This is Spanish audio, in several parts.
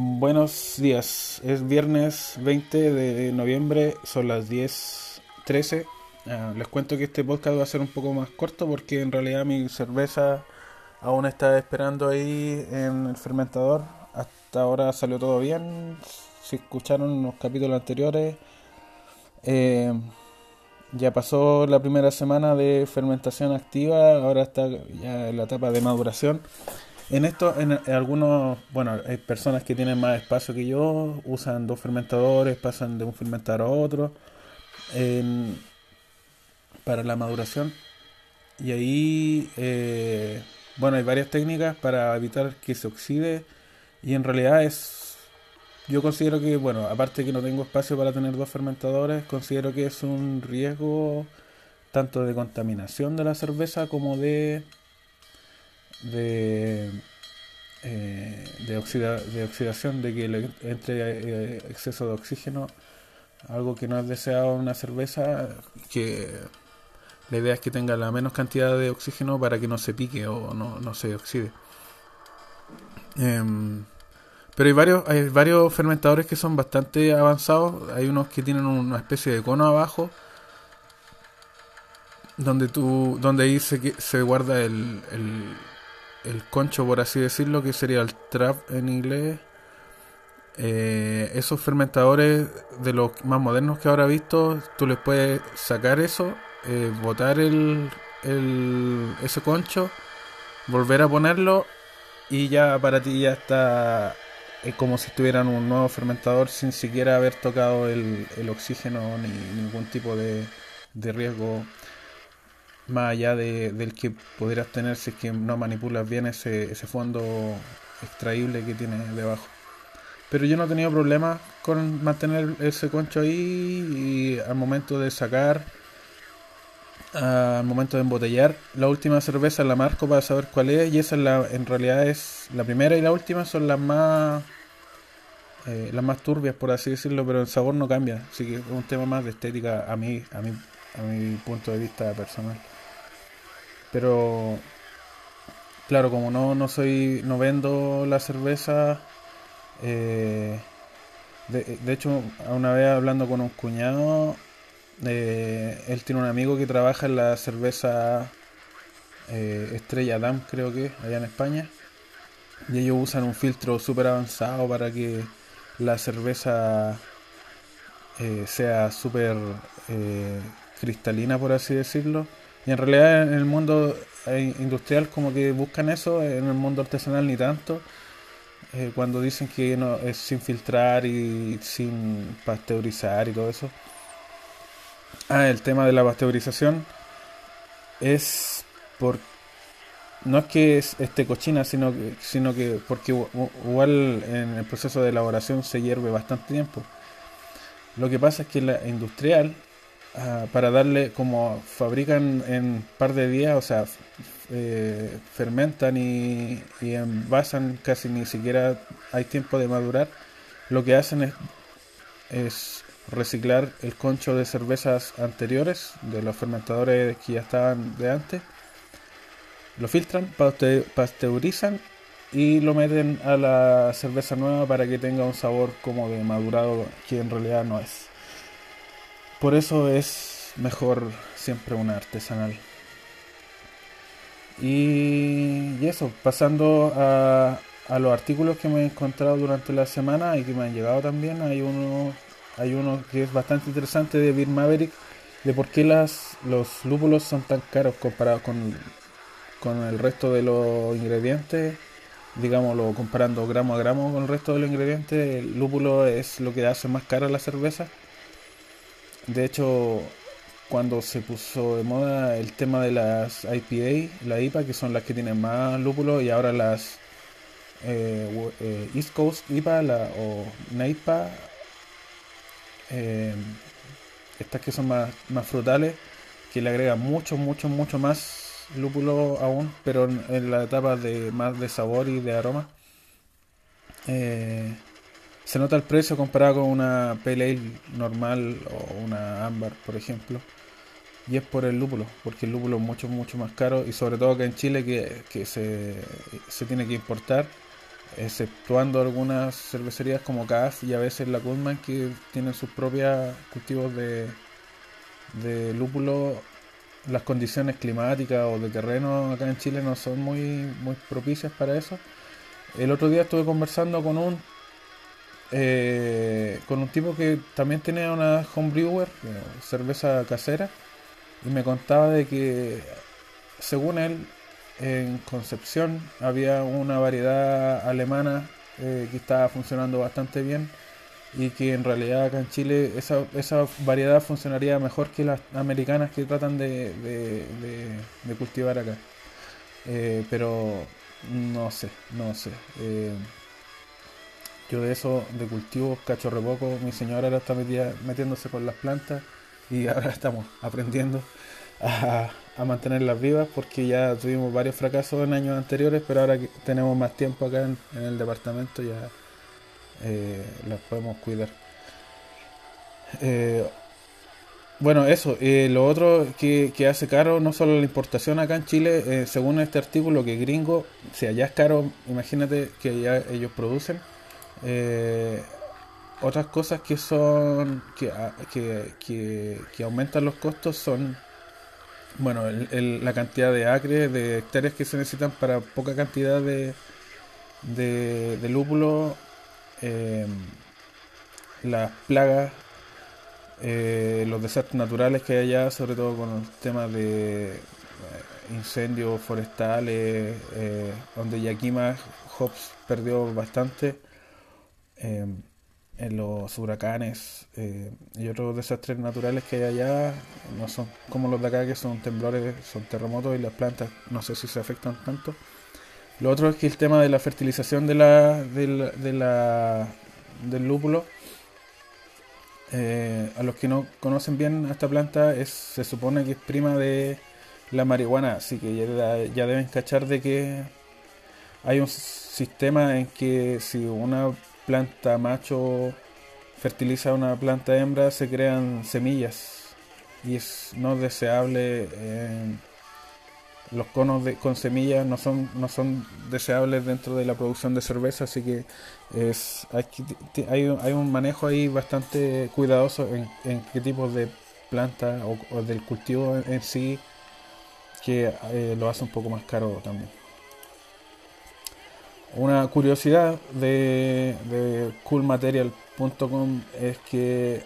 Buenos días, es viernes 20 de noviembre, son las 10.13. Ah, les cuento que este podcast va a ser un poco más corto porque en realidad mi cerveza aún está esperando ahí en el fermentador. Hasta ahora salió todo bien. Si escucharon los capítulos anteriores, eh, ya pasó la primera semana de fermentación activa, ahora está ya en la etapa de maduración. En esto, en, algunos, bueno, hay personas que tienen más espacio que yo, usan dos fermentadores, pasan de un fermentador a otro para la maduración. Y ahí, eh, bueno, hay varias técnicas para evitar que se oxide. Y en realidad es, yo considero que, bueno, aparte que no tengo espacio para tener dos fermentadores, considero que es un riesgo tanto de contaminación de la cerveza como de de, eh, de, de oxidación, de que entre eh, exceso de oxígeno, algo que no es deseado en una cerveza, que la idea es que tenga la menos cantidad de oxígeno para que no se pique o no, no se oxide. Em, pero hay varios, hay varios fermentadores que son bastante avanzados. Hay unos que tienen una especie de cono abajo donde tú donde ahí se, se guarda el concho, por así decirlo, que sería el trap en inglés. Eh, esos fermentadores de los más modernos que ahora he visto, tú les puedes sacar eso, eh, botar el, el, ese concho, volver a ponerlo y ya para ti ya está es como si estuvieran un nuevo fermentador sin siquiera haber tocado el, el oxígeno ni ningún tipo de, de riesgo más allá de, del que pudieras tener si es que no manipulas bien ese, ese fondo extraíble que tiene debajo. Pero yo no he tenido problemas con mantener ese concho ahí y al momento de sacar, al momento de embotellar, la última cerveza la marco para saber cuál es y esa es la, en realidad es la primera y la última son las más eh, las más turbias por así decirlo, pero el sabor no cambia, así que es un tema más de estética a mí, a mí, a mi punto de vista personal. Pero claro, como no, no soy, no vendo la cerveza, eh, de, hecho, una vez hablando con un cuñado, eh, él tiene un amigo que trabaja en la cerveza eh, Estrella Dam, creo que, allá en España, y ellos usan un filtro súper avanzado para que la cerveza sea súper cristalina, por así decirlo y en realidad en el mundo eh, industrial como que buscan eso, en el mundo artesanal ni tanto. Eh, cuando dicen que no, es sin filtrar y sin pasteurizar y todo eso. Ah, el tema de la pasteurización es por no es que esté cochina, sino que, sino que porque igual en el proceso de elaboración se hierve bastante tiempo. Lo que pasa es que la industrial Ah, para darle, como fabrican en par de días, o sea, eh, fermentan y, envasan, casi ni siquiera hay tiempo de madurar, lo que hacen es, es reciclar el concho de cervezas anteriores, de los fermentadores que ya estaban de antes, lo filtran, pasteurizan y lo meten a la cerveza nueva para que tenga un sabor como de madurado que en realidad no es. Por eso es mejor siempre una artesanal. Y, eso, pasando a, a, los artículos que me he encontrado durante la semana y que me han llegado también, hay uno, hay uno que es bastante interesante de Bill Maverick, de por qué las, los lúpulos son tan caros comparados con, con el resto de los ingredientes. Digámoslo, comparando gramo a gramo con el resto de los ingredientes, el lúpulo es lo que hace más cara la cerveza de hecho, cuando se puso de moda el tema de las IPA, la IPA, que son las que tienen más lúpulo, y ahora las eh, eh, East Coast IPA o NAIPA, eh, estas que son más, más frutales, que le agregan mucho, mucho, mucho más lúpulo aún, pero en, la etapa de más de sabor y de aroma se nota el precio comparado con una pale normal o una ámbar, por ejemplo. Y es por el lúpulo, porque el lúpulo es mucho, mucho más caro y sobre todo que en Chile que, se, tiene que importar. exceptuando algunas cervecerías como CAF y a veces la Goldman que tienen sus propios cultivos de, de lúpulo, las condiciones climáticas o de terreno acá en Chile no son muy, muy propicias para eso. El otro día estuve conversando con un eh, con un tipo que también tenía una homebrewer, eh, cerveza casera, y me contaba de que según él en Concepción había una variedad alemana eh, que estaba funcionando bastante bien y que en realidad acá en Chile esa, esa variedad funcionaría mejor que las americanas que tratan de, de, cultivar acá. Pero no sé, no sé. Yo de eso, de cultivos, cacho poco. Mi señora ahora está metiéndose con las plantas y ahora estamos aprendiendo a, a, mantenerlas vivas porque ya tuvimos varios fracasos en años anteriores, pero ahora que tenemos más tiempo acá en, el departamento ya eh, las podemos cuidar. Eh, bueno, eso. Eh, lo otro que, que, hace caro no solo la importación acá en Chile, según este artículo, que gringo, si allá es caro, imagínate que ya ellos producen. Otras cosas que son que, que, que aumentan los costos son bueno, la cantidad de acres, de hectáreas que se necesitan para poca cantidad de, de, lúpulo, em, las plagas, eh, los desastres naturales que hay allá, sobre todo con el tema de eh, incendios forestales, eh, donde Yakima Hobbs perdió bastante. Em, en los huracanes eh, y otros desastres naturales que hay allá no son como los de acá que son temblores, son terremotos y las plantas no sé si se afectan tanto. Lo otro es que el tema de la fertilización de la, de del lúpulo, eh, a los que no conocen bien esta planta, es, se supone que es prima de la marihuana, así que ya, ya deben cachar de que hay un sistema en que si una planta macho fertiliza una planta hembra, se crean semillas y es no deseable. Los conos de, con semillas no son no son deseables dentro de la producción de cerveza, así que es hay, hay un manejo ahí bastante cuidadoso en, qué tipo de planta o, del cultivo en, sí que eh, lo hace un poco más caro también. Una curiosidad de, coolmaterial.com es que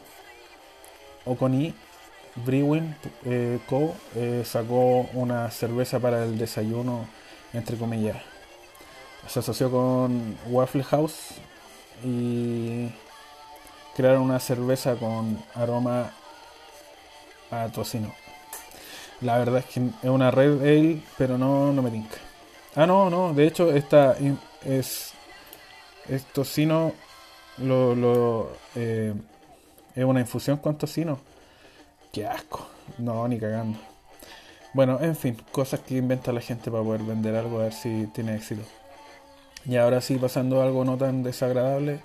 Oconi Brewing eh, Co. Eh, sacó una cerveza para el desayuno, entre comillas. Se asoció con Waffle House y crearon una cerveza con aroma a tocino. La verdad es que es una red ale, pero no, no me tinca. Ah, no, no, de hecho esta es, es tocino, lo, lo eh, es una infusión con tocino. Qué asco. No, ni cagando. Bueno, en fin, cosas que inventa la gente para poder vender algo, a ver si tiene éxito. Y ahora sí, pasando algo no tan desagradable.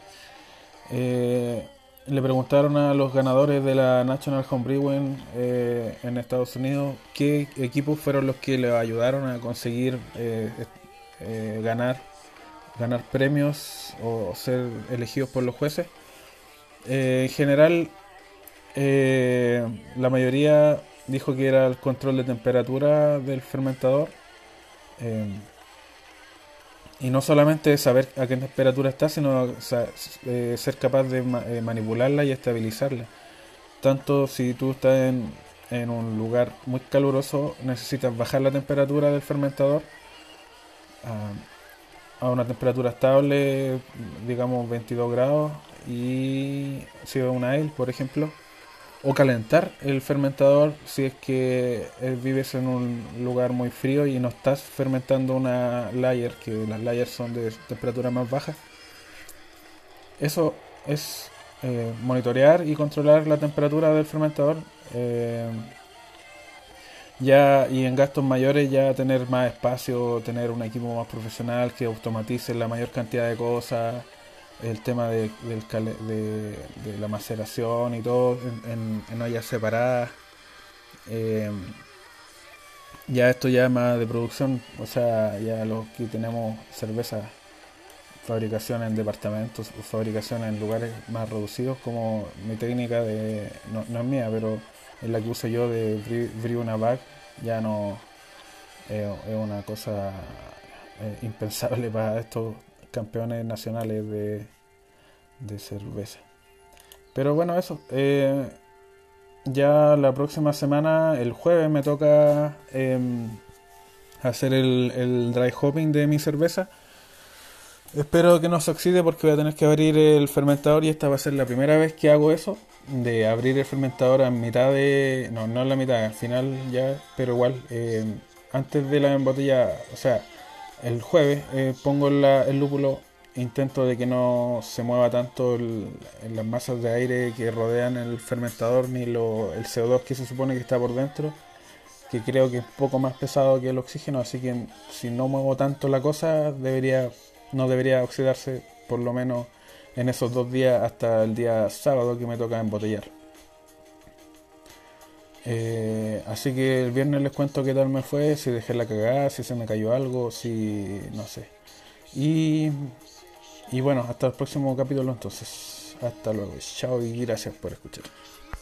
Eh, le preguntaron a los ganadores de la National Home eh, en Estados Unidos qué equipos fueron los que le ayudaron a conseguir eh, eh, ganar ganar premios o ser elegidos por los jueces. Eh, en general, la mayoría dijo que era el control de temperatura del fermentador. Eh, y no solamente saber a qué temperatura está, sino ser capaz de manipularla y estabilizarla. Tanto si tú estás en, un lugar muy caluroso, necesitas bajar la temperatura del fermentador. Ah, a una temperatura estable, digamos 22 grados, y si es una ale, por ejemplo, o calentar el fermentador si es que eh, vives en un lugar muy frío y no estás fermentando una layer, que las layers son de temperatura más baja. Eso es eh, monitorear y controlar la temperatura del fermentador. Eh, ya y en gastos mayores ya tener más espacio, tener un equipo más profesional que automatice la mayor cantidad de cosas, el tema de, la maceración y todo en, en, ollas separadas. Eh, ya esto ya es más de producción, o sea, ya los que tenemos cerveza fabricación en departamentos, fabricación en lugares más reducidos, como mi técnica de, no, es mía, pero es la que uso yo de bri- una bag, ya no eh, es una cosa eh, impensable para estos campeones nacionales de, de cerveza. Pero bueno, eso. eh, ya la próxima semana, el jueves, me toca em, hacer el, el dry hopping de mi cerveza. Espero que no se oxide porque voy a tener que abrir el fermentador y esta va a ser la primera vez que hago eso, de abrir el fermentador a mitad de... No, no en la mitad, al final ya, pero igual, eh, antes de la embotella, o sea, el jueves eh, pongo el lúpulo, intento de que no se mueva tanto las masas de aire que rodean el fermentador ni lo, el CO2 que se supone que está por dentro, que creo que es poco más pesado que el oxígeno, así que si no muevo tanto la cosa, debería no debería oxidarse por lo menos en esos dos días hasta el día sábado que me toca embotellar. Eh, así que el viernes les cuento qué tal me fue, si dejé la cagada, si se me cayó algo, si no sé. Y, y bueno, hasta el próximo capítulo entonces. Hasta luego. Chao y gracias por escuchar.